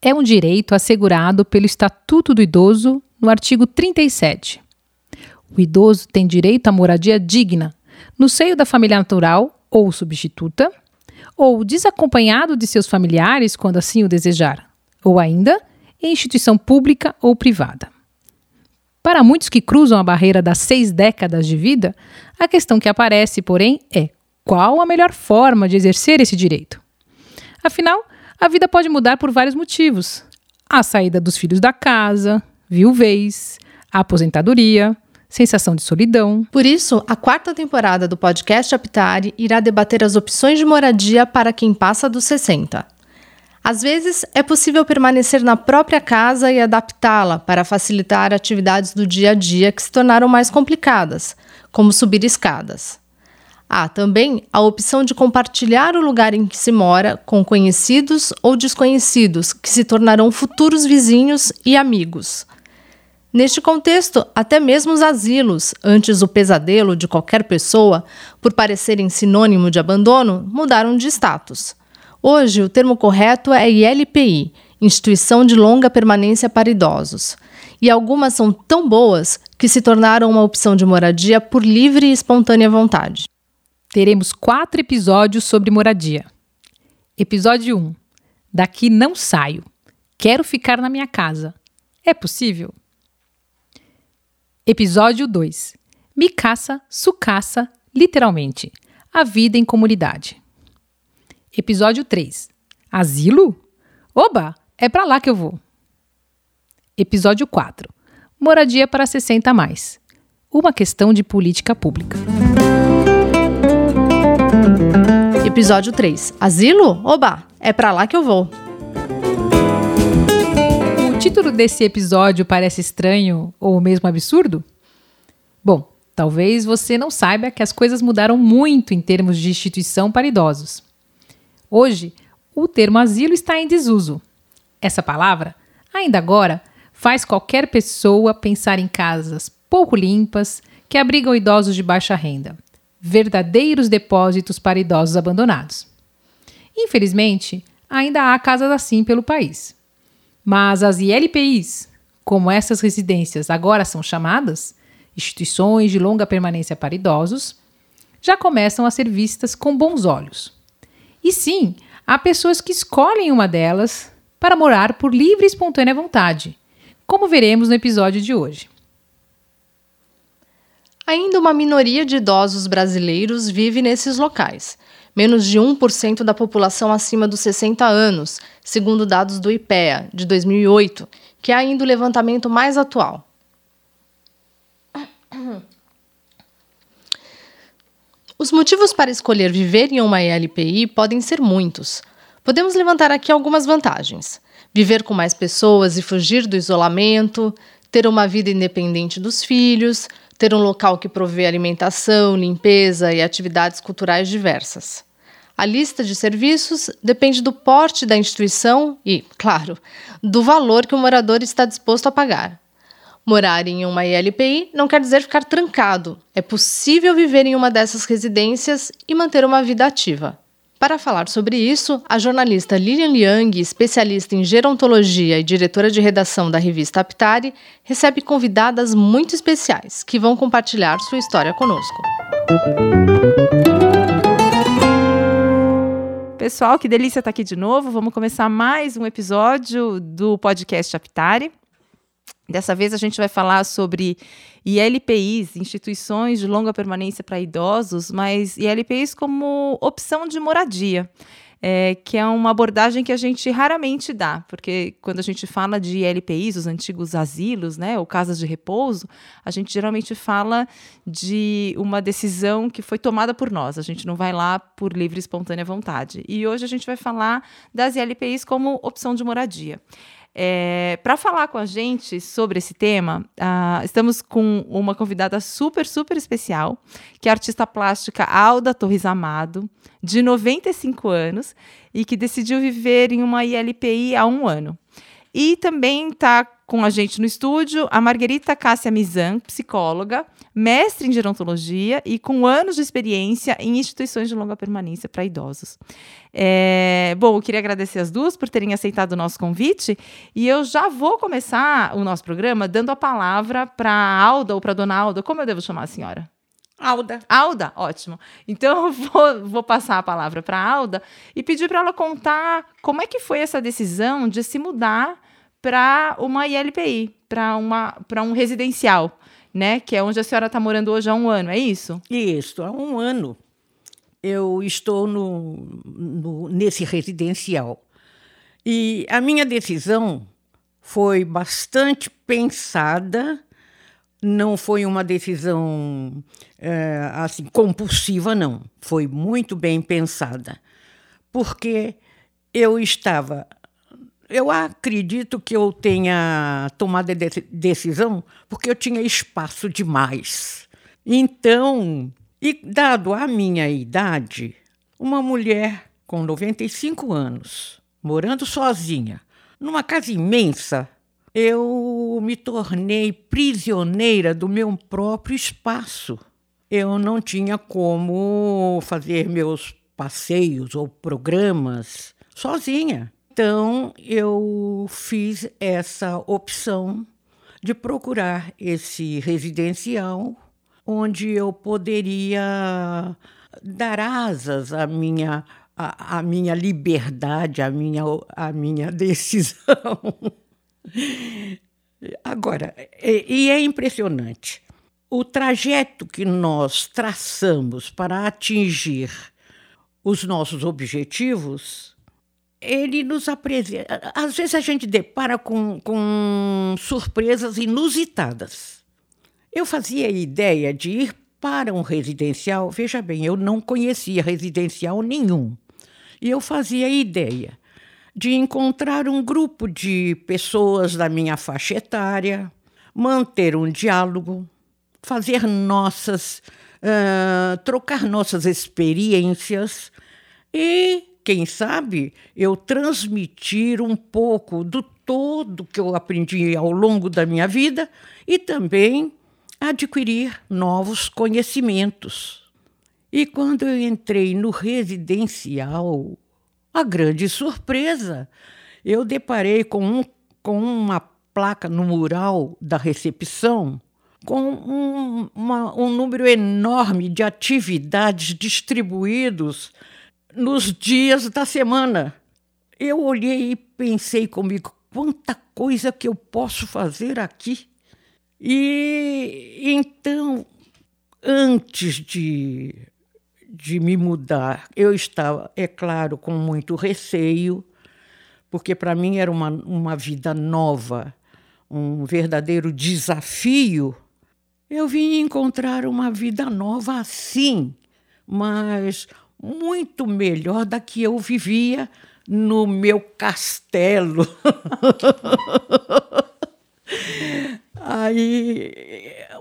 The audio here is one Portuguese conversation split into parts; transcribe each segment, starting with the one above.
É um direito assegurado pelo Estatuto do Idoso no artigo 37. O idoso tem direito à moradia digna, no seio da família natural ou substituta, ou desacompanhado de seus familiares quando assim o desejar, ou ainda em instituição pública ou privada. Para muitos que cruzam a barreira das seis décadas de vida, a questão que aparece, porém, é qual a melhor forma de exercer esse direito? Afinal, a vida pode mudar por vários motivos: a saída dos filhos da casa, viuvez, a aposentadoria, sensação de solidão. Por isso, a quarta temporada do podcast Aptare irá debater as opções de moradia para quem passa dos 60. Às vezes, é possível permanecer na própria casa e adaptá-la para facilitar atividades do dia a dia que se tornaram mais complicadas, como subir escadas. Há também a opção de compartilhar o lugar em que se mora com conhecidos ou desconhecidos que se tornarão futuros vizinhos e amigos. Neste contexto, até mesmo os asilos, antes o pesadelo de qualquer pessoa, por parecerem sinônimo de abandono, mudaram de status. Hoje, o termo correto é ILPI Instituição de Longa Permanência para Idosos. E algumas são tão boas que se tornaram uma opção de moradia por livre e espontânea vontade. Teremos quatro episódios sobre moradia. Episódio 1: Daqui não saio. Quero ficar na minha casa. É possível? Episódio 2: Me caça, sucaça, literalmente. A vida em comunidade. Episódio 3. Asilo? Oba, é para lá que eu vou. Episódio 4. Moradia para 60 a mais. Uma questão de política pública. Episódio 3. Asilo? Oba, é para lá que eu vou. O título desse episódio parece estranho ou mesmo absurdo? Bom, talvez você não saiba que as coisas mudaram muito em termos de instituição para idosos. Hoje, o termo asilo está em desuso. Essa palavra, ainda agora, faz qualquer pessoa pensar em casas pouco limpas que abrigam idosos de baixa renda, verdadeiros depósitos para idosos abandonados. Infelizmente, ainda há casas assim pelo país. Mas as ILPIs, como essas residências agora são chamadas, instituições de longa permanência para idosos, já começam a ser vistas com bons olhos. E sim, há pessoas que escolhem uma delas para morar por livre e espontânea vontade, como veremos no episódio de hoje. Ainda uma minoria de idosos brasileiros vive nesses locais, menos de 1% da população acima dos 60 anos, segundo dados do IPEA, de 2008, que é ainda o levantamento mais atual. Os motivos para escolher viver em uma ELPI podem ser muitos. Podemos levantar aqui algumas vantagens: viver com mais pessoas e fugir do isolamento, ter uma vida independente dos filhos, ter um local que provê alimentação, limpeza e atividades culturais diversas. A lista de serviços depende do porte da instituição e, claro, do valor que o morador está disposto a pagar. Morar em uma ILPI não quer dizer ficar trancado. É possível viver em uma dessas residências e manter uma vida ativa. Para falar sobre isso, a jornalista Lilian Liang, especialista em gerontologia e diretora de redação da revista Aptari, recebe convidadas muito especiais que vão compartilhar sua história conosco. Pessoal, que delícia estar aqui de novo. Vamos começar mais um episódio do podcast Aptari. Dessa vez a gente vai falar sobre ILPIs, instituições de longa permanência para idosos, mas ILPIs como opção de moradia. É, que é uma abordagem que a gente raramente dá, porque quando a gente fala de ILPIs, os antigos asilos, né, ou casas de repouso, a gente geralmente fala de uma decisão que foi tomada por nós, a gente não vai lá por livre e espontânea vontade. E hoje a gente vai falar das ILPIs como opção de moradia. É, Para falar com a gente sobre esse tema, uh, estamos com uma convidada super, super especial, que é a artista plástica Alda Torres Amado, de 95 anos, e que decidiu viver em uma ILPI há um ano. E também está com a gente no estúdio a Margarita Cássia Mizan, psicóloga, mestre em gerontologia e com anos de experiência em instituições de longa permanência para idosos. É, bom, eu queria agradecer as duas por terem aceitado o nosso convite e eu já vou começar o nosso programa dando a palavra para a Alda ou para a dona Alda. Como eu devo chamar a senhora? Alda. Alda, ótimo. Então eu vou, vou passar a palavra para a Alda e pedir para ela contar como é que foi essa decisão de se mudar para uma ILPI, para um residencial né? Que é onde a senhora está morando hoje há um ano, é isso? Isso, há um ano. Eu estou no, no, nesse residencial. E a minha decisão foi bastante pensada, não foi uma decisão é, assim compulsiva, não. Foi muito bem pensada, porque eu estava eu acredito que eu tenha tomado a decisão porque eu tinha espaço demais. Então, e dado a minha idade, uma mulher com 95 anos, morando sozinha, numa casa imensa, eu me tornei prisioneira do meu próprio espaço. Eu não tinha como fazer meus passeios ou programas sozinha. Então, eu fiz essa opção de procurar esse residencial onde eu poderia dar asas à minha, à, minha liberdade, à minha, à minha decisão. Agora, e é impressionante, o trajeto que nós traçamos para atingir os nossos objetivos ele nos apresenta. Às vezes a gente depara com, com surpresas inusitadas. Eu fazia ideia de ir para um residencial. Veja bem, eu não conhecia residencial nenhum. E eu fazia ideia de encontrar um grupo de pessoas da minha faixa etária, manter um diálogo, fazer nossas. Uh, trocar nossas experiências e quem sabe, eu transmitir um pouco do todo que eu aprendi ao longo da minha vida e também adquirir novos conhecimentos. E quando eu entrei no residencial, a grande surpresa, eu deparei com, um, com uma placa no mural da recepção com um, uma, um número enorme de atividades distribuídos nos dias da semana. Eu olhei e pensei comigo: quanta coisa que eu posso fazer aqui. E então, antes de, de me mudar, eu estava, é claro, com muito receio, porque para mim era uma, uma vida nova, um verdadeiro desafio. Eu vim encontrar uma vida nova assim, mas muito melhor da que eu vivia no meu castelo. Aí,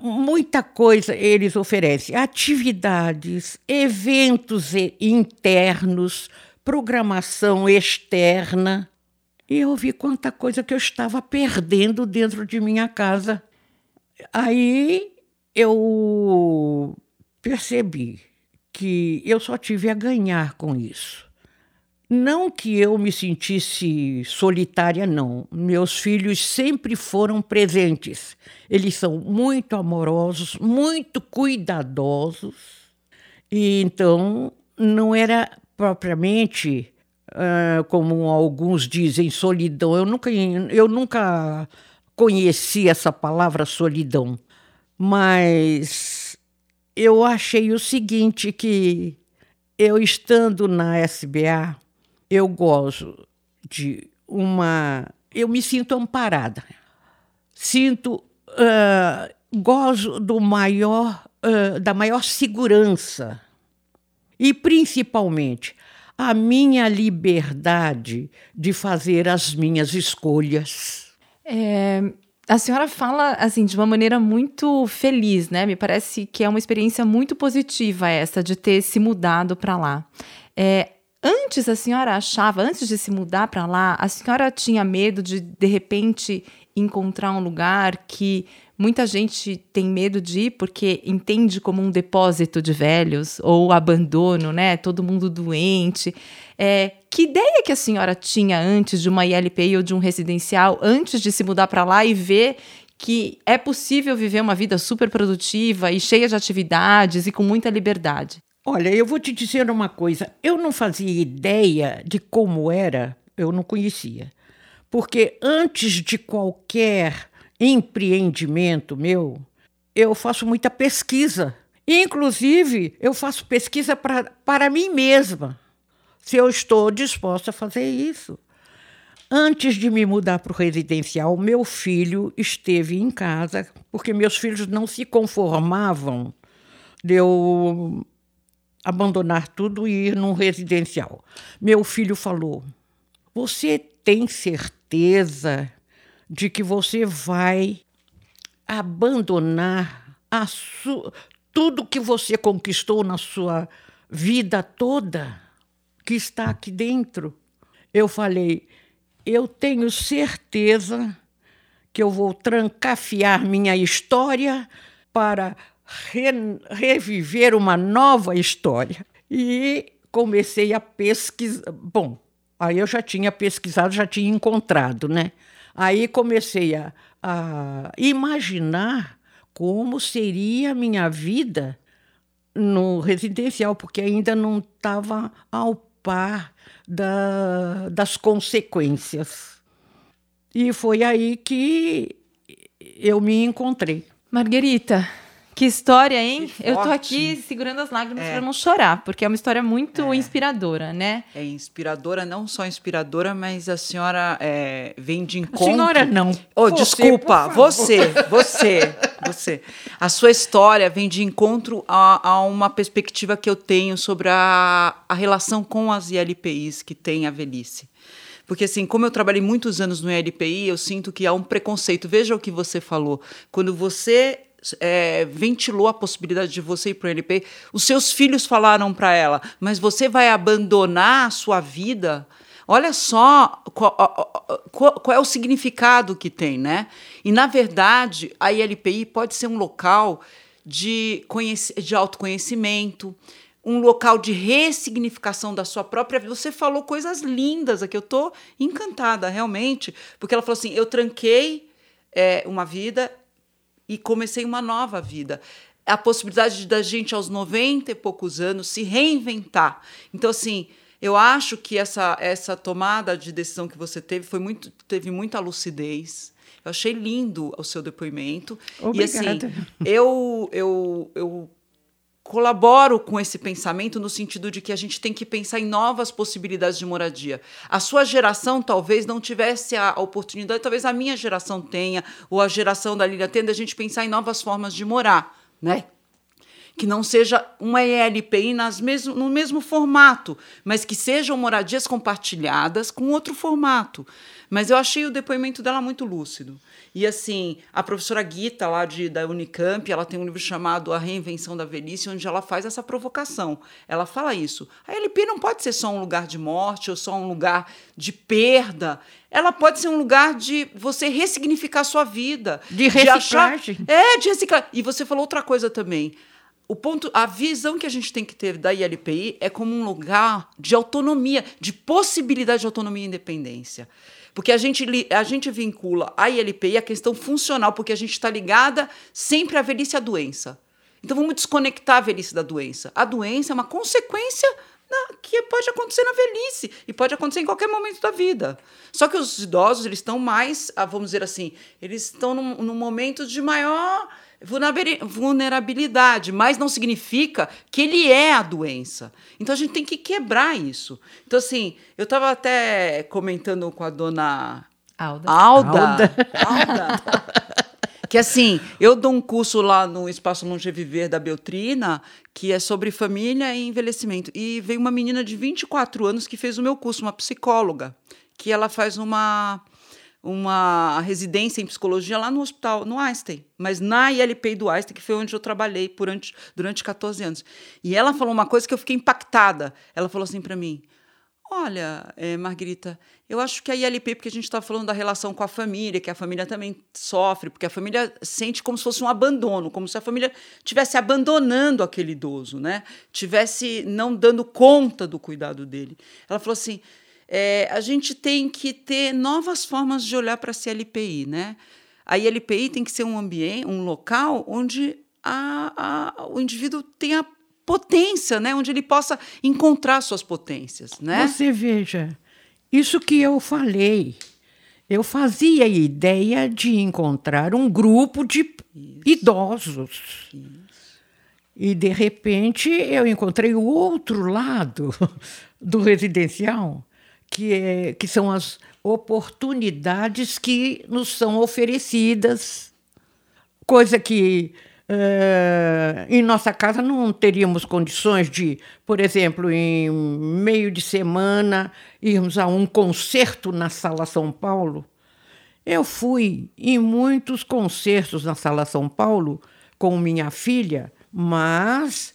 muita coisa eles oferecem: atividades, eventos internos, programação externa. E eu vi quanta coisa que eu estava perdendo dentro de minha casa. Aí eu percebi que eu só tive a ganhar com isso. Não que eu me sentisse solitária, não. Meus filhos sempre foram presentes. Eles são muito amorosos, muito cuidadosos. E então não era propriamente, uh, como alguns dizem, solidão. Eu nunca, eu nunca conheci essa palavra solidão. Mas eu achei o seguinte que eu estando na SBA, eu gosto de uma, eu me sinto amparada, sinto, uh, gozo do maior, uh, da maior segurança e principalmente a minha liberdade de fazer as minhas escolhas. É, a senhora fala assim de uma maneira muito feliz, né? Me parece que é uma experiência muito positiva essa de ter se mudado para lá. É, antes a senhora achava, antes de se mudar para lá, a senhora tinha medo de de repente encontrar um lugar que muita gente tem medo de ir porque entende como um depósito de velhos ou abandono, né? Todo mundo doente. É, que ideia que a senhora tinha antes de uma ILPI ou de um residencial, antes de se mudar para lá e ver que é possível viver uma vida super produtiva e cheia de atividades e com muita liberdade? Olha, eu vou te dizer uma coisa. Eu não fazia ideia de como era, eu não conhecia. Porque antes de qualquer empreendimento meu, eu faço muita pesquisa. Inclusive, eu faço pesquisa pra, para mim mesma, se eu estou disposta a fazer isso. Antes de me mudar para o residencial, meu filho esteve em casa, porque meus filhos não se conformavam de eu abandonar tudo e ir num residencial. Meu filho falou: Você tem certeza de que você vai abandonar tudo que você conquistou na sua vida toda, que está aqui dentro? Eu falei: Eu tenho certeza que eu vou trancafiar minha história para re, reviver uma nova história. E comecei a pesquisar. Bom, aí eu já tinha pesquisado, já tinha encontrado, né? Aí comecei a, a imaginar como seria a minha vida no residencial, porque ainda não estava ao par da, das consequências. E foi aí que eu me encontrei. Marguerita, que história, hein? Que eu tô aqui segurando as lágrimas é. para não chorar, porque é uma história muito é. inspiradora, né? É inspiradora, não só inspiradora, mas a senhora é, vem de encontro. A senhora não. Oh, você, desculpa, você, você, você. A sua história vem de encontro a, a, uma perspectiva que eu tenho sobre a, a relação com as ILPIs que tem a velhice. Porque, assim, como eu trabalhei muitos anos no ILPI, eu sinto que há um preconceito. Veja o que você falou. Quando você é, ventilou a possibilidade de você ir para o NP. Os seus filhos falaram para ela, mas você vai abandonar a sua vida? Olha só qual, qual, qual, é o significado que tem, né? E, na verdade, a ILPI pode ser um local de, de autoconhecimento, um local de ressignificação da sua própria vida. Você falou coisas lindas aqui, eu estou encantada, realmente, porque ela falou assim: eu tranquei é, uma vida e comecei uma nova vida. A possibilidade da gente, aos 90 e poucos anos, se reinventar. Então, assim, eu acho que essa, essa tomada de decisão que você teve foi muito, teve muita lucidez. Eu achei lindo o seu depoimento. Obrigada. E assim, eu, eu, eu colaboro com esse pensamento no sentido de que a gente tem que pensar em novas possibilidades de moradia. A sua geração talvez não tivesse a oportunidade, talvez a minha geração tenha, ou a geração da Lília tenha, da gente pensar em novas formas de morar, né? Que não seja uma ELPI nas mesmo, no mesmo formato, mas que sejam moradias compartilhadas com outro formato. Mas eu achei o depoimento dela muito lúcido. E assim, a professora Guita, lá de, da Unicamp, ela tem um livro chamado A Reinvenção da Velhice, onde ela faz essa provocação. Ela fala isso. A LP não pode ser só um lugar de morte ou só um lugar de perda. Ela pode ser um lugar de você ressignificar a sua vida. De reciclagem. De achar, é, de reciclar. E você falou outra coisa também o ponto, a visão que a gente tem que ter da ILPI é como um lugar de autonomia, de possibilidade de autonomia e independência. Porque a gente, a gente vincula a ILPI à questão funcional, porque a gente está ligada sempre à velhice e à doença. Então vamos desconectar a velhice da doença. A doença é uma consequência da, que pode acontecer na velhice e pode acontecer em qualquer momento da vida. Só que os idosos eles estão mais, ah, vamos dizer assim, eles estão num, num momento de maior vulnerabilidade, mas não significa que ele é a doença. Então a gente tem que quebrar isso. Então, assim, eu estava até comentando com a dona Alda. Alda. Alda. Alda. Que assim, eu dou um curso lá no Espaço Longeviver da Beltrina, que é sobre família e envelhecimento. E veio uma menina de 24 anos que fez o meu curso, uma psicóloga, que ela faz uma uma residência em psicologia lá no hospital, no Einstein, mas na ILP do Einstein, que foi onde eu trabalhei durante, durante 14 anos. E ela falou uma coisa que eu fiquei impactada. Ela falou assim para mim: Olha, é, Margarita, eu acho que a ILP, porque a gente está falando da relação com a família, que a família também sofre, porque a família sente como se fosse um abandono, como se a família estivesse abandonando aquele idoso, né? Tivesse não dando conta do cuidado dele. Ela falou assim: é, a gente tem que ter novas formas de olhar para a CLPI, né? A ILPI tem que ser um ambiente, um local onde a, a, o indivíduo tenha potência, né? Onde ele possa encontrar suas potências, né? Você veja, isso que eu falei. Eu fazia a ideia de encontrar um grupo de isso. idosos. Isso. E, de repente, eu encontrei o outro lado do residencial, que, é, que são as oportunidades que nos são oferecidas, coisa que uh, em nossa casa não teríamos condições de, por exemplo, em meio de semana, irmos a um concerto na Sala São Paulo. Eu fui em muitos concertos na Sala São Paulo com minha filha, mas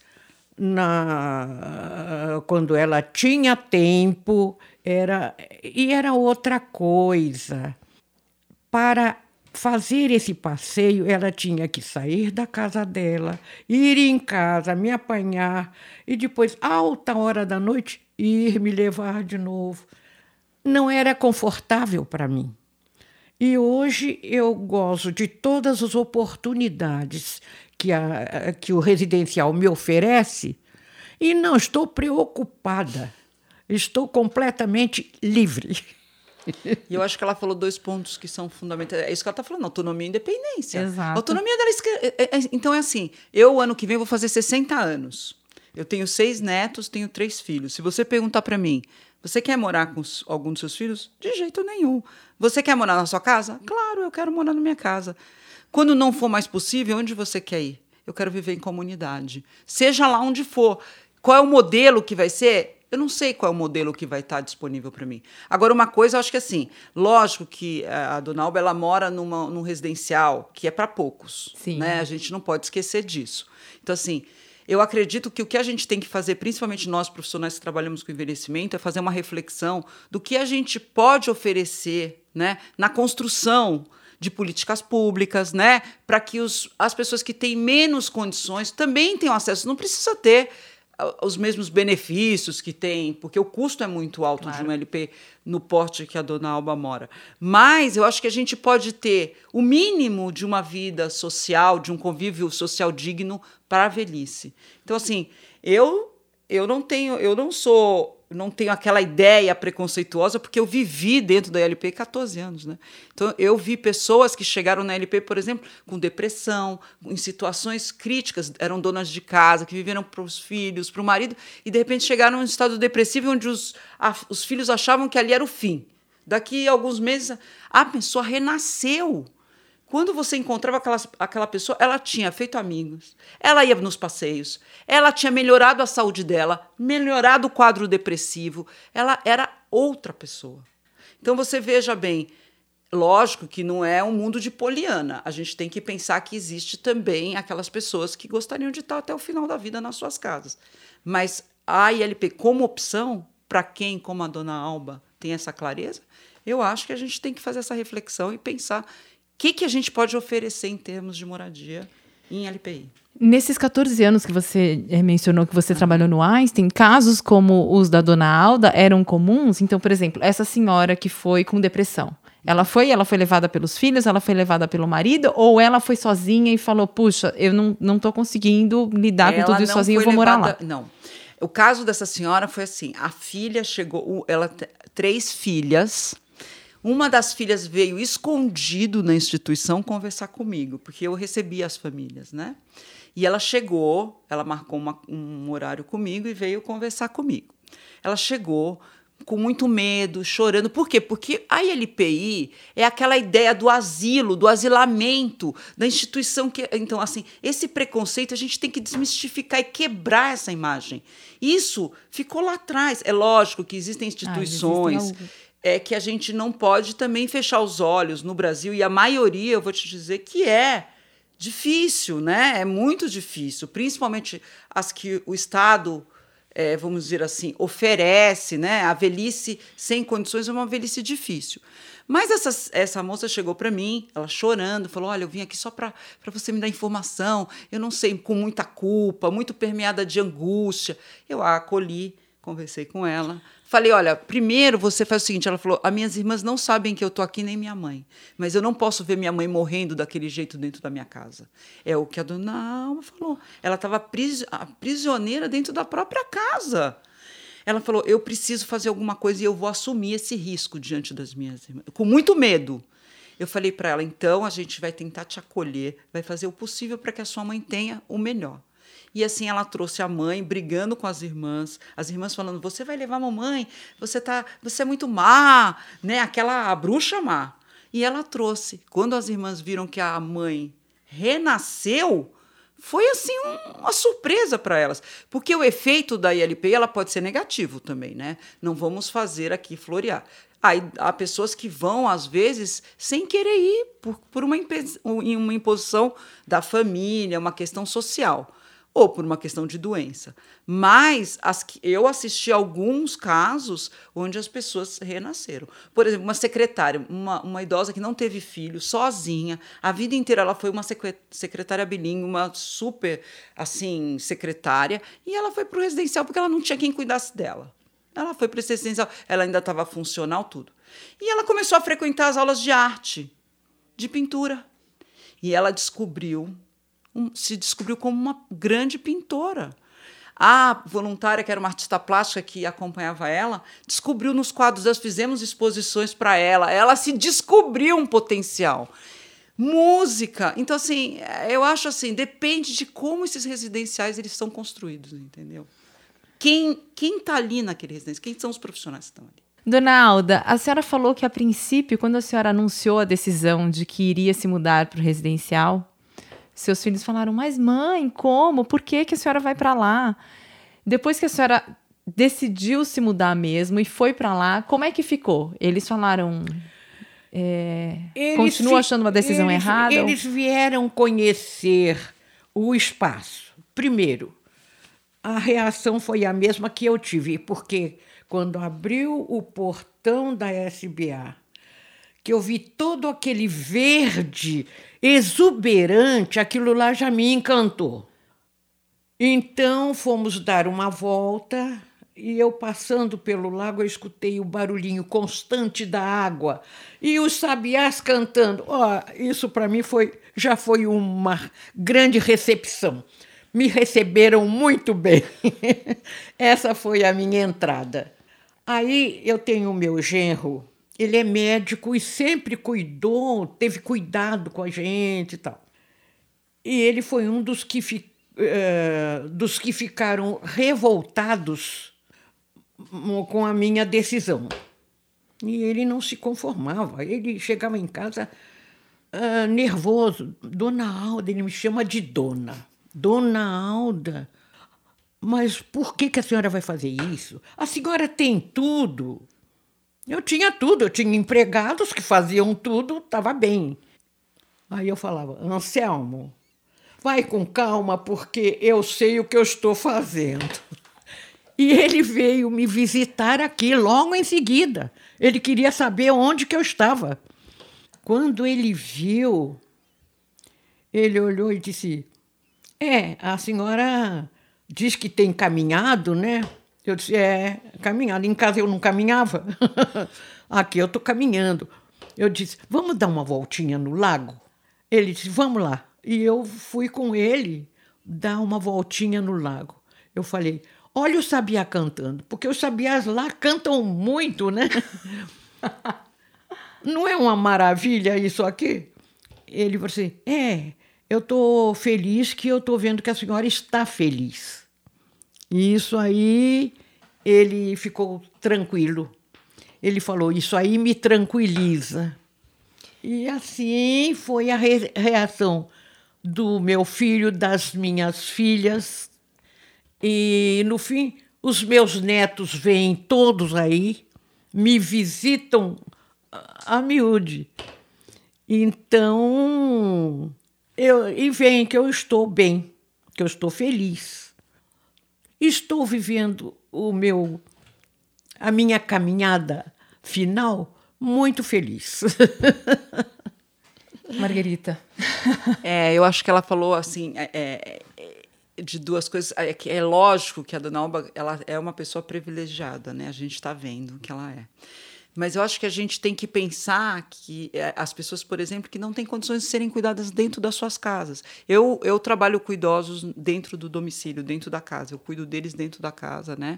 na, quando ela tinha tempo, era e era outra coisa. Para fazer esse passeio, ela tinha que sair da casa dela, ir em casa, me apanhar e depois, alta hora da noite, ir me levar de novo. Não era confortável para mim. E hoje eu gosto de todas as oportunidades que, a, que o residencial me oferece e não estou preocupada Estou completamente livre. E eu acho que ela falou dois pontos que são fundamentais. É isso que ela está falando, autonomia e independência. Exato. A autonomia dela. É, é, então é assim: eu, ano que vem, vou fazer 60 anos. Eu tenho seis netos, tenho três filhos. Se você perguntar para mim, você quer morar com algum dos seus filhos? De jeito nenhum. Você quer morar na sua casa? Claro, eu quero morar na minha casa. Quando não for mais possível, onde você quer ir? Eu quero viver em comunidade. Seja lá onde for. Qual é o modelo que vai ser? Eu não sei qual é o modelo que vai estar disponível para mim. Agora, uma coisa, eu acho que assim, lógico que eh, a Dona Alba, ela mora numa, num residencial que é para poucos. Sim. Né? A gente não pode esquecer disso. Então, assim, eu acredito que o que a gente tem que fazer, principalmente nós profissionais que trabalhamos com envelhecimento, é fazer uma reflexão do que a gente pode oferecer né, na construção de políticas públicas, né, para que os, as pessoas que têm menos condições também tenham acesso. Não precisa ter os mesmos benefícios que tem, porque o custo é muito alto claro. de um LP no porte que a dona Alba mora. Mas eu acho que a gente pode ter o mínimo de uma vida social, de um convívio social digno para a velhice. Então, assim, eu eu não tenho, eu não sou não tenho aquela ideia preconceituosa, porque eu vivi dentro da LP 14 anos. Né? Então, eu vi pessoas que chegaram na LP, por exemplo, com depressão, em situações críticas, eram donas de casa, que viveram para os filhos, para o marido, e de repente chegaram em um estado depressivo onde os, a, os filhos achavam que ali era o fim. Daqui a alguns meses, a pessoa renasceu. Quando você encontrava aquela, aquela pessoa, ela tinha feito amigos, ela ia nos passeios, ela tinha melhorado a saúde dela, melhorado o quadro depressivo, ela era outra pessoa. Então você veja bem, lógico que não é um mundo de poliana. A gente tem que pensar que existe também aquelas pessoas que gostariam de estar até o final da vida nas suas casas. Mas a ILP como opção, para quem, como a dona Alba, tem essa clareza, eu acho que a gente tem que fazer essa reflexão e pensar que, que a gente pode oferecer em termos de moradia em LPI? Nesses 14 anos que você eh, mencionou que você trabalhou no Einstein, casos como os da dona Alda eram comuns? Então, por exemplo, essa senhora que foi com depressão, ela foi, ela foi levada pelos filhos, ela foi levada pelo marido, ou ela foi sozinha e falou: puxa, eu não, não tô conseguindo lidar ela com tudo isso sozinha, eu vou levada, morar lá. Não. O caso dessa senhora foi assim: a filha chegou, ela três filhas, uma das filhas veio escondido na instituição conversar comigo, porque eu recebia as famílias, né? E ela chegou, ela marcou uma, um horário comigo e veio conversar comigo. Ela chegou com muito medo, chorando. Por quê? Porque a ILPI é aquela ideia do asilo, do asilamento, da instituição que. Então, assim, esse preconceito a gente tem que desmistificar e quebrar essa imagem. Isso ficou lá atrás. É lógico que existem instituições. Ah, é que a gente não pode também fechar os olhos no Brasil, e a maioria, eu vou te dizer, que é difícil, né? É muito difícil, principalmente as que o Estado é, vamos dizer assim, oferece, né? A velhice sem condições é uma velhice difícil. Mas essa, essa moça chegou para mim, ela chorando, falou: Olha, eu vim aqui só para você me dar informação. Eu não sei, com muita culpa, muito permeada de angústia. Eu a acolhi, conversei com ela. Falei, olha, primeiro você faz o seguinte, ela falou, as minhas irmãs não sabem que eu tô aqui nem minha mãe, mas eu não posso ver minha mãe morrendo daquele jeito dentro da minha casa. É o que a dona Alma falou. Ela estava prisioneira dentro da própria casa. Ela falou, eu preciso fazer alguma coisa e eu vou assumir esse risco diante das minhas irmãs, com muito medo. Eu falei para ela, então a gente vai tentar te acolher, vai fazer o possível para que a sua mãe tenha o melhor. E assim ela trouxe a mãe brigando com as irmãs, as irmãs falando: "Você vai levar a mamãe? Você tá, você é muito má", né? Aquela bruxa má. E ela trouxe. Quando as irmãs viram que a mãe renasceu, foi assim um, uma surpresa para elas, porque o efeito da ILP ela pode ser negativo também, né? Não vamos fazer aqui florear. Aí há pessoas que vão, às vezes, sem querer ir, por, por uma, uma imposição da família, uma questão social ou por uma questão de doença. Mas as, eu assisti alguns casos onde as pessoas renasceram. Por exemplo, uma secretária, uma, uma idosa que não teve filho, sozinha, a vida inteira ela foi uma secretária bilíngue, uma super assim secretária, e ela foi para o residencial porque ela não tinha quem cuidasse dela. Ela foi para esse residencial, ela ainda estava funcional, tudo. E ela começou a frequentar as aulas de arte, de pintura. E ela descobriu um, se descobriu como uma grande pintora. A voluntária, que era uma artista plástica que acompanhava ela, descobriu nos quadros, nós fizemos exposições para ela, ela se descobriu um potencial. Música. Então, assim, eu acho assim, depende de como esses residenciais eles são construídos, entendeu? Quem está ali naquele residência? Quem são os profissionais que estão ali? Dona Alda, a senhora falou que a princípio, quando a senhora anunciou a decisão de que iria se mudar para o residencial, seus filhos falaram: Mas mãe, como? Por que, que a senhora vai para lá? Depois que a senhora decidiu se mudar mesmo e foi para lá, como é que ficou? Eles falaram. É, eles continua achando uma decisão eles, errada? Eles vieram conhecer o espaço. Primeiro, a reação foi a mesma que eu tive, porque quando abriu o portão da SBA, que eu vi todo aquele verde exuberante, aquilo lá já me encantou. Então fomos dar uma volta e eu passando pelo lago eu escutei o barulhinho constante da água e os sabiás cantando. Oh, isso para mim foi já foi uma grande recepção. Me receberam muito bem. Essa foi a minha entrada. Aí eu tenho o meu genro ele é médico e sempre cuidou, teve cuidado com a gente e tal. E ele foi um dos que, fi, uh, dos que ficaram revoltados com a minha decisão. E ele não se conformava. Ele chegava em casa uh, nervoso. Dona Alda, ele me chama de dona. Dona Alda, mas por que, que a senhora vai fazer isso? A senhora tem tudo. Eu tinha tudo, eu tinha empregados que faziam tudo, estava bem. Aí eu falava, Anselmo, vai com calma, porque eu sei o que eu estou fazendo. E ele veio me visitar aqui logo em seguida. Ele queria saber onde que eu estava. Quando ele viu, ele olhou e disse: É, a senhora diz que tem caminhado, né? Eu disse, é, caminhando. Em casa eu não caminhava. Aqui eu estou caminhando. Eu disse, vamos dar uma voltinha no lago? Ele disse, vamos lá. E eu fui com ele dar uma voltinha no lago. Eu falei, olha o sabiá cantando, porque os sabiás lá cantam muito, né? não é uma maravilha isso aqui? Ele falou assim, é, eu estou feliz que eu estou vendo que a senhora está feliz. E isso aí ele ficou tranquilo. Ele falou: Isso aí me tranquiliza. E assim foi a re reação do meu filho, das minhas filhas. E no fim, os meus netos vêm todos aí, me visitam a miúde. Então, eu, e vem que eu estou bem, que eu estou feliz. Estou vivendo o meu a minha caminhada final muito feliz. Margarita. É, eu acho que ela falou assim é, é, de duas coisas. É, é lógico que a Dona Alba ela é uma pessoa privilegiada, né? A gente está vendo que ela é. Mas eu acho que a gente tem que pensar que é, as pessoas, por exemplo, que não têm condições de serem cuidadas dentro das suas casas. Eu, eu trabalho com idosos dentro do domicílio, dentro da casa. Eu cuido deles dentro da casa, né?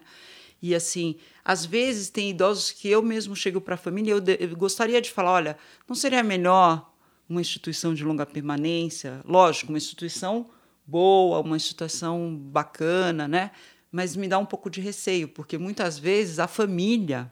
E assim, às vezes tem idosos que eu mesmo chego para a família eu, eu gostaria de falar, olha, não seria melhor uma instituição de longa permanência? Lógico, uma instituição boa, uma instituição bacana, né? Mas me dá um pouco de receio, porque muitas vezes a família,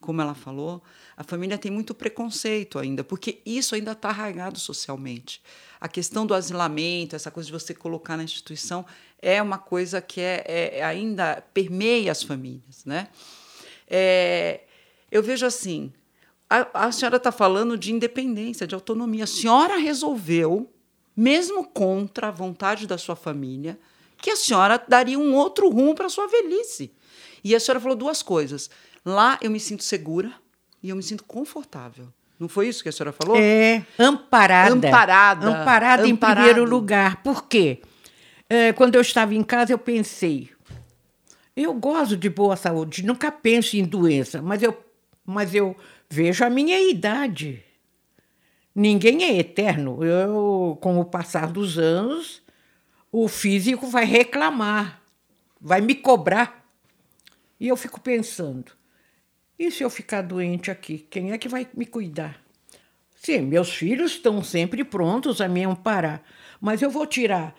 como ela falou, a família tem muito preconceito ainda, porque isso ainda está arraigado socialmente. A questão do asilamento, essa coisa de você colocar na instituição, é uma coisa que é, é ainda permeia as famílias. Né? É, eu vejo assim: a, a senhora está falando de independência, de autonomia. A senhora resolveu, mesmo contra a vontade da sua família, que a senhora daria um outro rumo para a sua velhice. E a senhora falou duas coisas. Lá eu me sinto segura e eu me sinto confortável. Não foi isso que a senhora falou? É, amparada. Amparada. Amparada em primeiro lugar. Por quê? É, quando eu estava em casa, eu pensei. Eu gosto de boa saúde, nunca penso em doença, mas eu, mas eu vejo a minha idade. Ninguém é eterno. Eu, com o passar dos anos, o físico vai reclamar, vai me cobrar. E eu fico pensando: e se eu ficar doente aqui, quem é que vai me cuidar? Sim, meus filhos estão sempre prontos a me amparar, mas eu vou tirar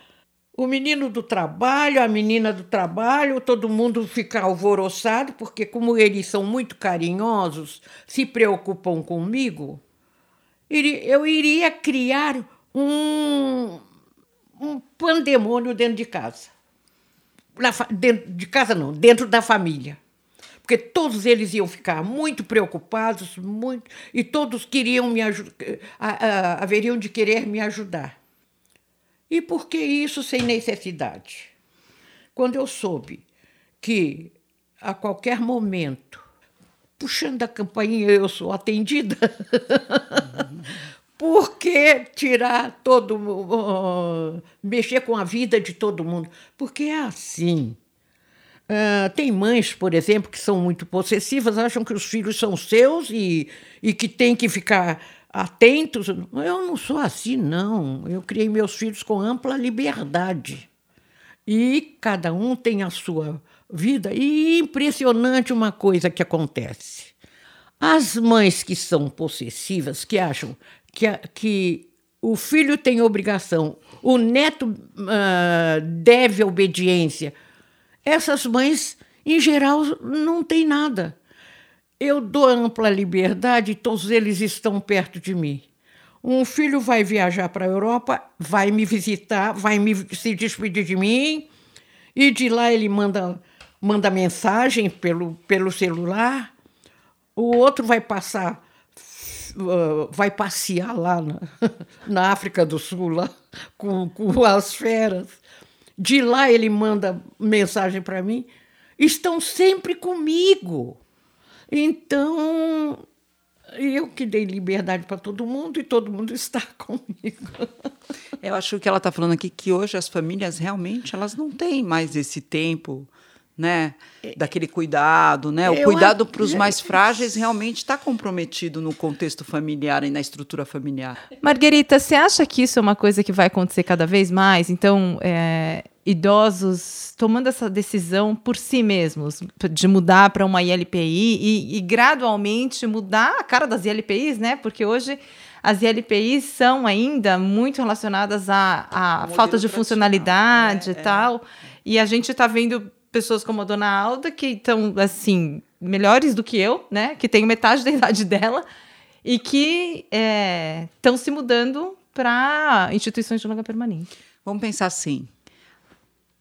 o menino do trabalho, a menina do trabalho, todo mundo fica alvoroçado, porque, como eles são muito carinhosos, se preocupam comigo, eu iria criar um, um pandemônio dentro de casa. Dentro de casa, não, dentro da família. Porque todos eles iam ficar muito preocupados, muito, e todos queriam me ajudar, haveriam de querer me ajudar. E por que isso sem necessidade? Quando eu soube que a qualquer momento, puxando a campainha, eu sou atendida, por que tirar todo uh, mexer com a vida de todo mundo? Porque é assim. Uh, tem mães, por exemplo, que são muito possessivas, acham que os filhos são seus e, e que tem que ficar atentos. Eu não sou assim, não. Eu criei meus filhos com ampla liberdade. E cada um tem a sua vida. E impressionante uma coisa que acontece. As mães que são possessivas, que acham que, a, que o filho tem obrigação, o neto uh, deve obediência, essas mães, em geral, não têm nada. Eu dou ampla liberdade e todos eles estão perto de mim. Um filho vai viajar para a Europa, vai me visitar, vai me, se despedir de mim, e de lá ele manda, manda mensagem pelo, pelo celular. O outro vai passar, uh, vai passear lá na, na África do Sul, lá, com, com as feras. De lá ele manda mensagem para mim. Estão sempre comigo. Então, eu que dei liberdade para todo mundo e todo mundo está comigo. Eu acho que ela está falando aqui que hoje as famílias realmente elas não têm mais esse tempo, né, daquele cuidado, né? O cuidado para os mais frágeis realmente está comprometido no contexto familiar e na estrutura familiar. Marguerita, você acha que isso é uma coisa que vai acontecer cada vez mais? Então, é, idosos tomando essa decisão por si mesmos, de mudar para uma ILPI e, e, gradualmente mudar a cara das ILPIs, né? Porque hoje as ILPIs são ainda muito relacionadas à, à falta de funcionalidade é, e tal. É. E a gente está vendo pessoas como a Dona Alda, que estão, assim, melhores do que eu, né? Que tenho metade da idade dela e que estão é, se mudando para instituições de longa permanente. Vamos pensar assim.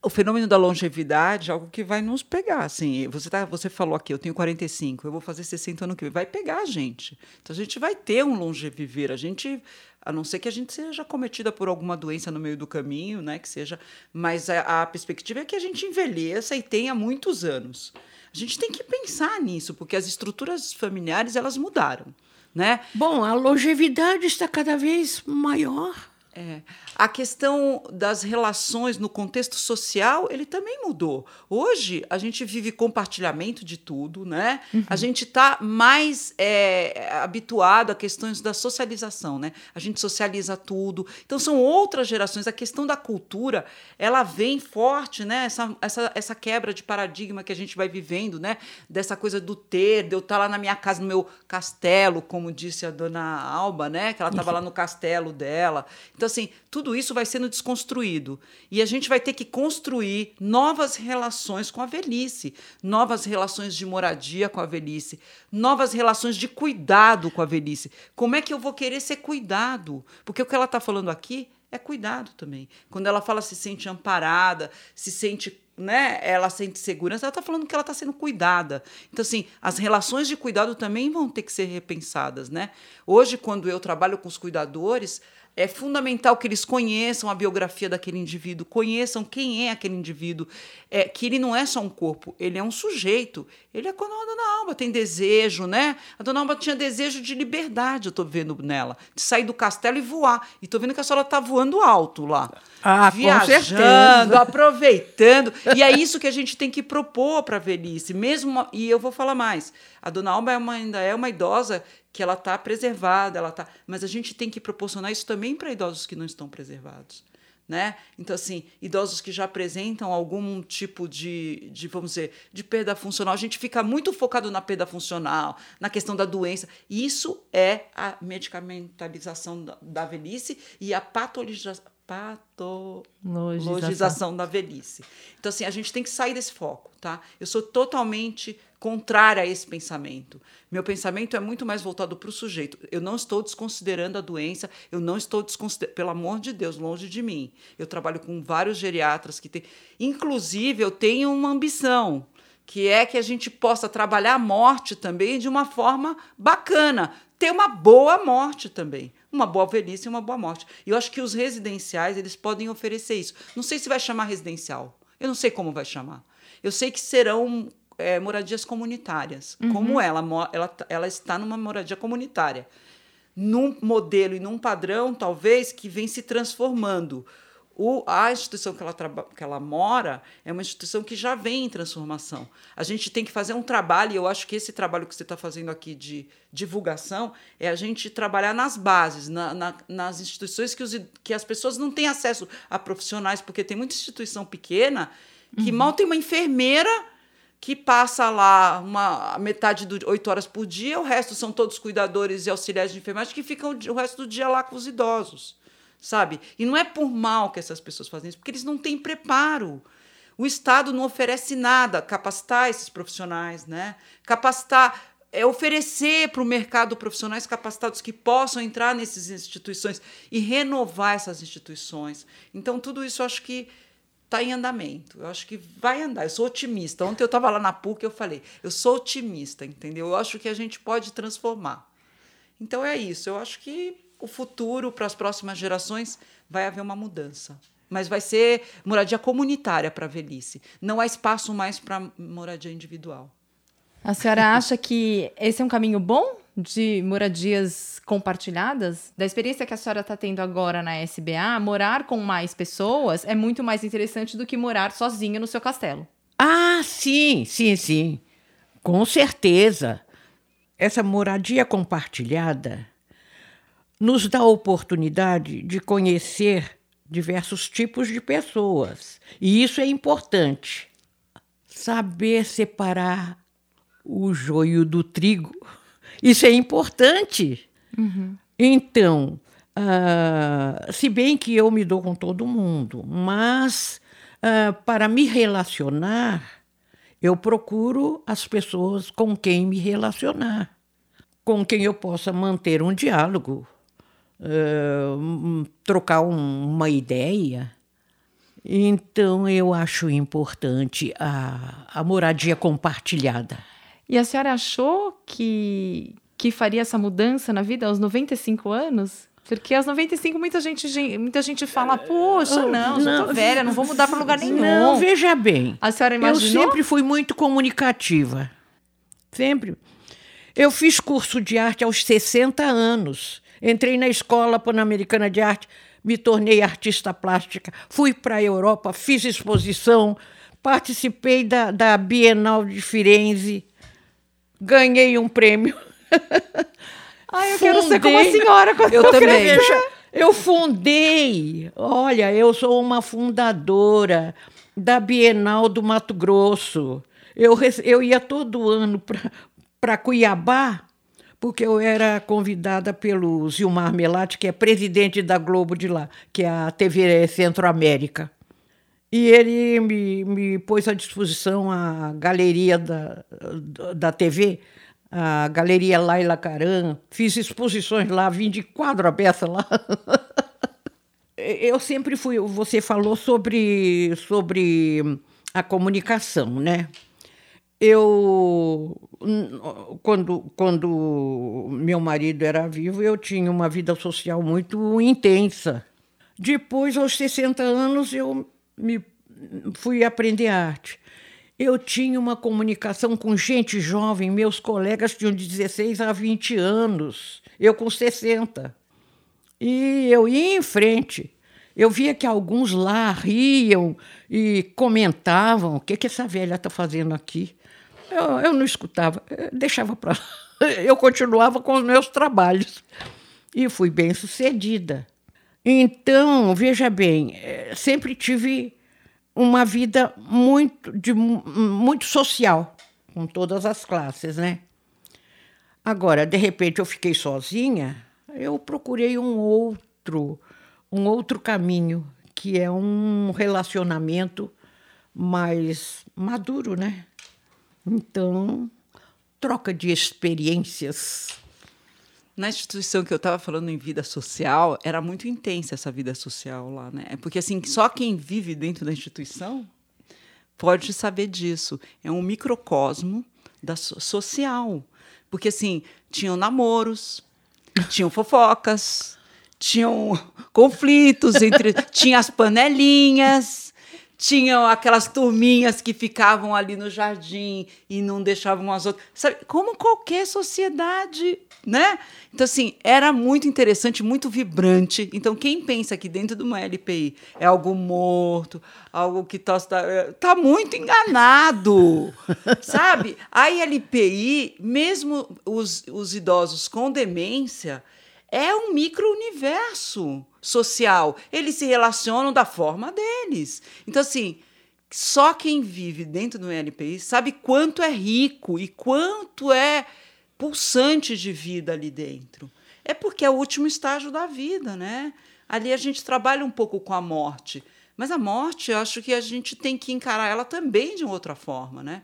O fenômeno da longevidade é algo que vai nos pegar. Assim, você, tá, você falou aqui, eu tenho 45, eu vou fazer 60 ano que vem. Vai pegar a gente. Então a gente vai ter um longeviver. A gente, a não ser que a gente seja cometida por alguma doença no meio do caminho, né? Que seja. Mas a, a perspectiva é que a gente envelheça e tenha muitos anos. A gente tem que pensar nisso, porque as estruturas familiares elas mudaram. Né? Bom, a longevidade está cada vez maior. É. A questão das relações no contexto social, ele também mudou. Hoje, a gente vive compartilhamento de tudo, né? Uhum. A gente está mais é, habituado a questões da socialização, né? A gente socializa tudo. Então, são outras gerações. A questão da cultura, ela vem forte, né? Essa, essa, essa quebra de paradigma que a gente vai vivendo, né? Dessa coisa do ter, de eu estar tá lá na minha casa, no meu castelo, como disse a dona Alba, né? Que ela estava lá no castelo dela. Então, assim, tudo isso vai sendo desconstruído. E a gente vai ter que construir novas relações com a velhice, novas relações de moradia com a velhice, novas relações de cuidado com a velhice. Como é que eu vou querer ser cuidado? Porque o que ela está falando aqui é cuidado também. Quando ela fala se sente amparada, se sente né, ela sente segurança, ela está falando que ela está sendo cuidada. Então, assim, as relações de cuidado também vão ter que ser repensadas, né? Hoje, quando eu trabalho com os cuidadores, é fundamental que eles conheçam a biografia daquele indivíduo, conheçam quem é aquele indivíduo, é, que ele não é só um corpo, ele é um sujeito. Ele é quando a dona Alba tem desejo, né? A dona Alba tinha desejo de liberdade, eu estou vendo nela, de sair do castelo e voar. E estou vendo que a senhora está voando alto lá. Ah, viajando, aproveitando. E é isso que a gente tem que propor para a velhice. Mesmo, e eu vou falar mais. A dona Alba é uma, ainda é uma idosa que ela está preservada, ela tá, mas a gente tem que proporcionar isso também para idosos que não estão preservados. Né? Então, assim, idosos que já apresentam algum tipo de, de, vamos dizer, de perda funcional, a gente fica muito focado na perda funcional, na questão da doença. Isso é a medicamentalização da, da velhice e a patologização patologização da velhice. Então, assim, a gente tem que sair desse foco, tá? Eu sou totalmente contrária a esse pensamento. Meu pensamento é muito mais voltado para o sujeito. Eu não estou desconsiderando a doença, eu não estou desconsiderando, pelo amor de Deus, longe de mim. Eu trabalho com vários geriatras que têm. Inclusive, eu tenho uma ambição que é que a gente possa trabalhar a morte também de uma forma bacana, ter uma boa morte também uma boa velhice e uma boa morte. E eu acho que os residenciais eles podem oferecer isso. Não sei se vai chamar residencial. Eu não sei como vai chamar. Eu sei que serão é, moradias comunitárias, uhum. como ela, ela, ela está numa moradia comunitária, num modelo e num padrão talvez que vem se transformando. O, a instituição que ela, que ela mora é uma instituição que já vem em transformação. A gente tem que fazer um trabalho, e eu acho que esse trabalho que você está fazendo aqui de divulgação é a gente trabalhar nas bases, na, na, nas instituições que, os, que as pessoas não têm acesso a profissionais, porque tem muita instituição pequena que uhum. mal tem uma enfermeira que passa lá uma metade de oito horas por dia, o resto são todos cuidadores e auxiliares de enfermagem que ficam o resto do dia lá com os idosos sabe? E não é por mal que essas pessoas fazem isso, porque eles não têm preparo. O Estado não oferece nada, capacitar esses profissionais, né? Capacitar, é oferecer para o mercado profissionais capacitados que possam entrar nessas instituições e renovar essas instituições. Então, tudo isso acho que está em andamento. Eu acho que vai andar. Eu sou otimista. Ontem eu estava lá na PUC e eu falei, eu sou otimista, entendeu? Eu acho que a gente pode transformar. Então é isso. Eu acho que o futuro, para as próximas gerações, vai haver uma mudança. Mas vai ser moradia comunitária para a velhice. Não há espaço mais para moradia individual. A senhora acha que esse é um caminho bom de moradias compartilhadas? Da experiência que a senhora está tendo agora na SBA, morar com mais pessoas é muito mais interessante do que morar sozinha no seu castelo. Ah, sim, sim, sim. Com certeza. Essa moradia compartilhada nos dá a oportunidade de conhecer diversos tipos de pessoas. E isso é importante. Saber separar o joio do trigo. Isso é importante. Uhum. Então, uh, se bem que eu me dou com todo mundo, mas uh, para me relacionar, Eu procuro as pessoas com quem me relacionar, com quem eu possa manter um diálogo, uh, trocar um, uma ideia. Então, eu acho importante a, a moradia compartilhada. E a senhora achou que, que faria essa mudança na vida aos 95 anos? Porque aos 95 muita gente, muita gente fala, poxa, não, não já tô velha, não vou mudar para lugar nenhum. Não, veja bem. A senhora imaginou? Eu sempre fui muito comunicativa. Sempre. Eu fiz curso de arte aos 60 anos. Entrei na Escola Pan-Americana de Arte, me tornei artista plástica, fui para a Europa, fiz exposição, participei da, da Bienal de Firenze, ganhei um prêmio. Ai, eu fundei, quero ser como a senhora quando eu, eu também. Eu fundei, olha, eu sou uma fundadora da Bienal do Mato Grosso. Eu, eu ia todo ano para Cuiabá, porque eu era convidada pelo Zilmar Melati, que é presidente da Globo de lá, que é a TV Centro-América. E ele me, me pôs à disposição a galeria da, da TV a Galeria Laila Caran, fiz exposições lá, vim de quadro aberto lá. Eu sempre fui. Você falou sobre, sobre a comunicação, né? Eu, quando, quando meu marido era vivo, eu tinha uma vida social muito intensa. Depois, aos 60 anos, eu me fui aprender arte eu tinha uma comunicação com gente jovem, meus colegas tinham de 16 a 20 anos, eu com 60. E eu ia em frente. Eu via que alguns lá riam e comentavam: o que, que essa velha está fazendo aqui? Eu, eu não escutava, eu deixava para lá. Eu continuava com os meus trabalhos. E fui bem sucedida. Então, veja bem, eh, sempre tive uma vida muito, de, muito social, com todas as classes, né? Agora, de repente, eu fiquei sozinha, eu procurei um outro, um outro caminho, que é um relacionamento mais maduro, né? Então, troca de experiências na instituição que eu estava falando em vida social, era muito intensa essa vida social lá, né? Porque assim, só quem vive dentro da instituição pode saber disso. É um microcosmo da social. Porque assim, tinham namoros, tinham fofocas, tinham conflitos entre, tinha as panelinhas, tinham aquelas turminhas que ficavam ali no jardim e não deixavam as outras. Sabe, como qualquer sociedade né? Então, assim, era muito interessante, muito vibrante. Então, quem pensa que dentro de uma LPI é algo morto, algo que está tá muito enganado, sabe? A LPI, mesmo os, os idosos com demência, é um micro-universo social. Eles se relacionam da forma deles. Então, assim, só quem vive dentro do LPI sabe quanto é rico e quanto é pulsantes de vida ali dentro. É porque é o último estágio da vida, né? Ali a gente trabalha um pouco com a morte, mas a morte, eu acho que a gente tem que encarar ela também de outra forma, né?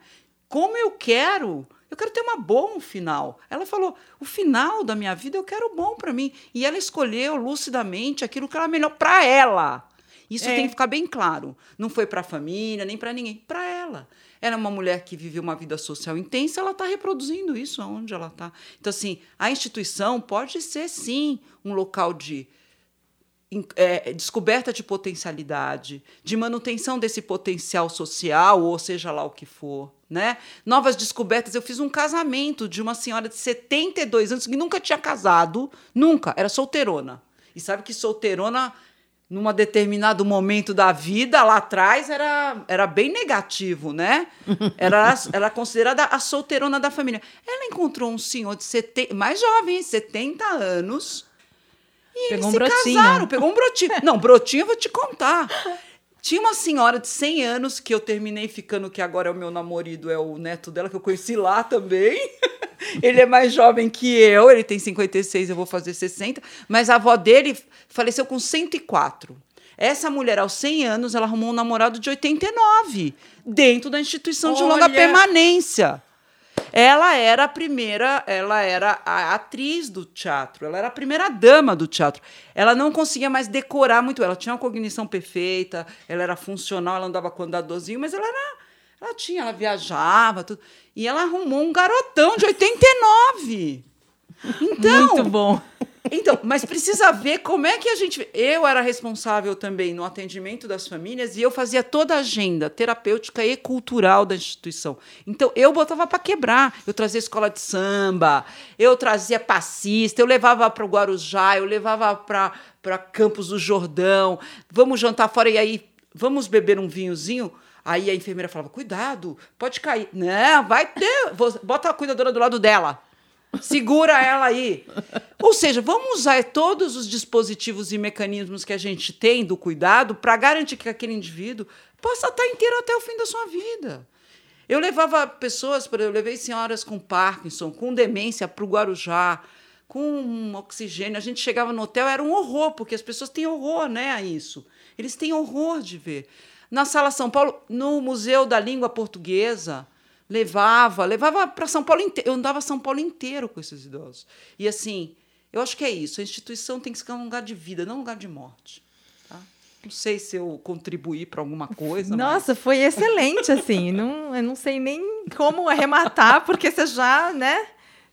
Como eu quero, eu quero ter uma bom final. Ela falou: "O final da minha vida eu quero bom para mim". E ela escolheu lucidamente aquilo que era melhor para ela. Isso é. tem que ficar bem claro. Não foi para a família, nem para ninguém, para ela. Ela é uma mulher que viveu uma vida social intensa, ela está reproduzindo isso aonde ela está. Então, assim, a instituição pode ser, sim, um local de é, descoberta de potencialidade, de manutenção desse potencial social, ou seja lá o que for. Né? Novas descobertas. Eu fiz um casamento de uma senhora de 72 anos que nunca tinha casado, nunca, era solteirona. E sabe que solteirona num determinado momento da vida lá atrás era, era bem negativo, né? Era, era considerada a solteirona da família. Ela encontrou um senhor de 70, mais jovem, 70 anos. E pegou eles um se brotinho. casaram, pegou um brotinho. Não, brotinho eu vou te contar. Tinha uma senhora de 100 anos que eu terminei ficando, que agora é o meu namorado, é o neto dela, que eu conheci lá também. ele é mais jovem que eu, ele tem 56, eu vou fazer 60. Mas a avó dele faleceu com 104. Essa mulher, aos 100 anos, ela arrumou um namorado de 89, dentro da instituição de longa Olha! permanência. Ela era a primeira, ela era a atriz do teatro, ela era a primeira dama do teatro. Ela não conseguia mais decorar muito, ela tinha uma cognição perfeita, ela era funcional, ela andava com andadorzinho, mas ela era, ela tinha, ela viajava, tudo. E ela arrumou um garotão de 89. Então, Muito bom. Então, mas precisa ver como é que a gente. Eu era responsável também no atendimento das famílias e eu fazia toda a agenda terapêutica e cultural da instituição. Então, eu botava para quebrar. Eu trazia escola de samba, eu trazia passista, eu levava para o Guarujá, eu levava para Campos do Jordão. Vamos jantar fora e aí vamos beber um vinhozinho. Aí a enfermeira falava: cuidado, pode cair. Não, vai ter. Bota a cuidadora do lado dela. Segura ela aí. Ou seja, vamos usar todos os dispositivos e mecanismos que a gente tem do cuidado para garantir que aquele indivíduo possa estar inteiro até o fim da sua vida. Eu levava pessoas, eu levei senhoras com Parkinson, com demência para o Guarujá, com oxigênio. A gente chegava no hotel, era um horror, porque as pessoas têm horror né, a isso. Eles têm horror de ver. Na Sala São Paulo, no Museu da Língua Portuguesa, levava, levava para São Paulo inteiro. Eu andava São Paulo inteiro com esses idosos. E assim, eu acho que é isso. A instituição tem que ser um lugar de vida, não um lugar de morte. tá? Não sei se eu contribuí para alguma coisa. mas- Nossa, foi excelente, assim. Não, eu não sei nem como arrematar, porque você já, né?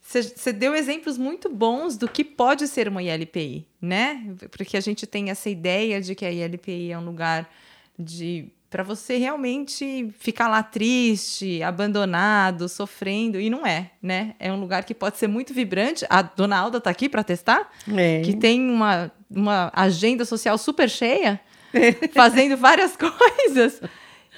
Você deu exemplos muito bons do que pode ser uma ILPI, né? Porque a gente tem essa ideia de que a ILPI é um lugar de para você realmente ficar lá triste, abandonado, sofrendo, e não é, né? É um lugar que pode ser muito vibrante. A dona Alda está aqui para testar, É. que tem uma, uma agenda social super cheia, fazendo várias coisas.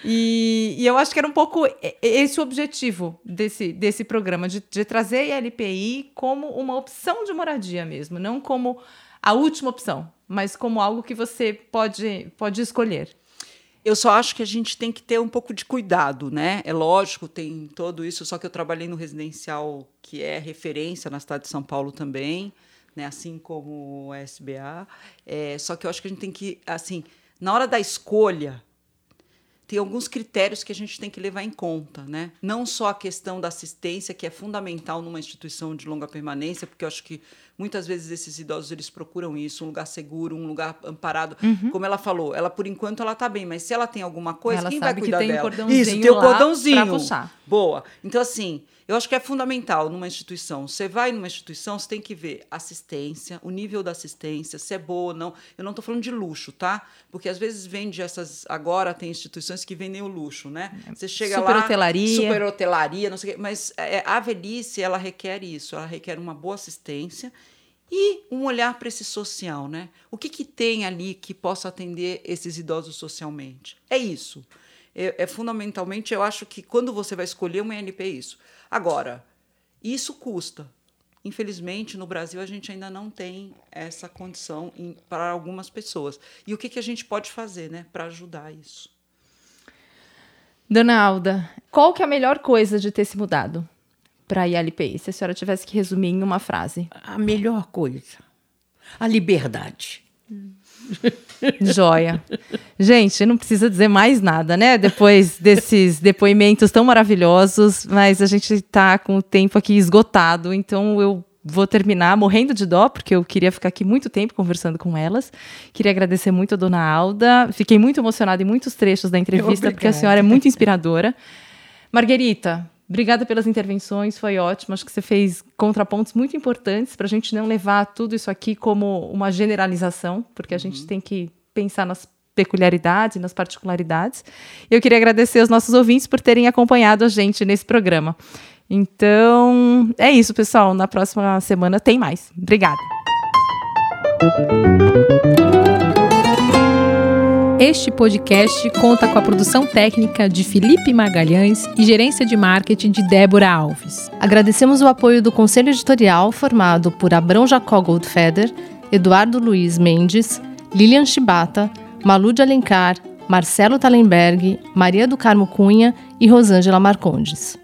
E, e eu acho que era um pouco esse o objetivo desse, desse programa, de, de trazer a LPI como uma opção de moradia mesmo, não como a última opção, mas como algo que você pode, pode escolher. Eu só acho que a gente tem que ter um pouco de cuidado, né? É lógico, tem todo isso, só que eu trabalhei no residencial que é referência na cidade de São Paulo também, né? Assim como o SBA. É, só que eu acho que a gente tem que, assim, na hora da escolha, tem alguns critérios que a gente tem que levar em conta, né? Não só a questão da assistência, que é fundamental numa instituição de longa permanência, porque eu acho que muitas vezes esses idosos eles procuram isso, um lugar seguro, um lugar amparado. Como ela falou, ela por enquanto ela está bem, mas se ela tem alguma coisa, Ela quem vai que cuidar tem um dela? cordãozinho isso, tem o cordãozinho. Boa. Então assim, eu acho que é fundamental numa instituição. Você vai numa instituição, você tem que ver assistência, o nível da assistência, se é boa ou não. Eu não estou falando de luxo, tá? Porque às vezes vende essas. Agora tem instituições que vendem o luxo, né? Você chega Super lá. hotelaria. Super hotelaria, não sei o quê. Mas é, a velhice, ela requer isso. Ela requer uma boa assistência e um olhar para esse social, né? O que, que tem ali que possa atender esses idosos socialmente? É isso. É, é fundamentalmente, eu acho que quando você vai escolher uma INP, é isso. Agora, isso custa. Infelizmente, no Brasil, a gente ainda não tem essa condição para algumas pessoas. E o que, que a gente pode fazer né, para ajudar isso? Dona Alda, qual que é a melhor coisa de ter se mudado para a ILPI? Se a senhora tivesse que resumir em uma frase. A melhor coisa. A liberdade. Joia. Gente, não precisa dizer mais nada, né? Depois desses depoimentos tão maravilhosos, mas a gente tá com o tempo aqui esgotado, então eu vou terminar morrendo de dó, porque eu queria ficar aqui muito tempo conversando com elas. Queria agradecer muito a dona Alda. Fiquei muito emocionada em muitos trechos da entrevista, porque a Obrigada. senhora é muito inspiradora. Marguerita, obrigada pelas intervenções, foi ótimo. Acho que você fez contrapontos muito importantes para a gente não levar tudo isso aqui como uma generalização, porque a gente tem que pensar nas peculiaridades e nas particularidades. Eu queria agradecer aos nossos ouvintes por terem acompanhado a gente nesse programa. Então, é isso, pessoal. Na próxima semana tem mais. Obrigada. Este podcast conta com a produção técnica de Felipe Magalhães e gerência de marketing de Débora Alves. Agradecemos o apoio do Conselho Editorial, formado por Abrão Jacó Goldfeder, Eduardo Luiz Mendes, Lilian Chibata, Malu de Alencar, Marcelo Talenberg, Maria do Carmo Cunha e Rosângela Marcondes.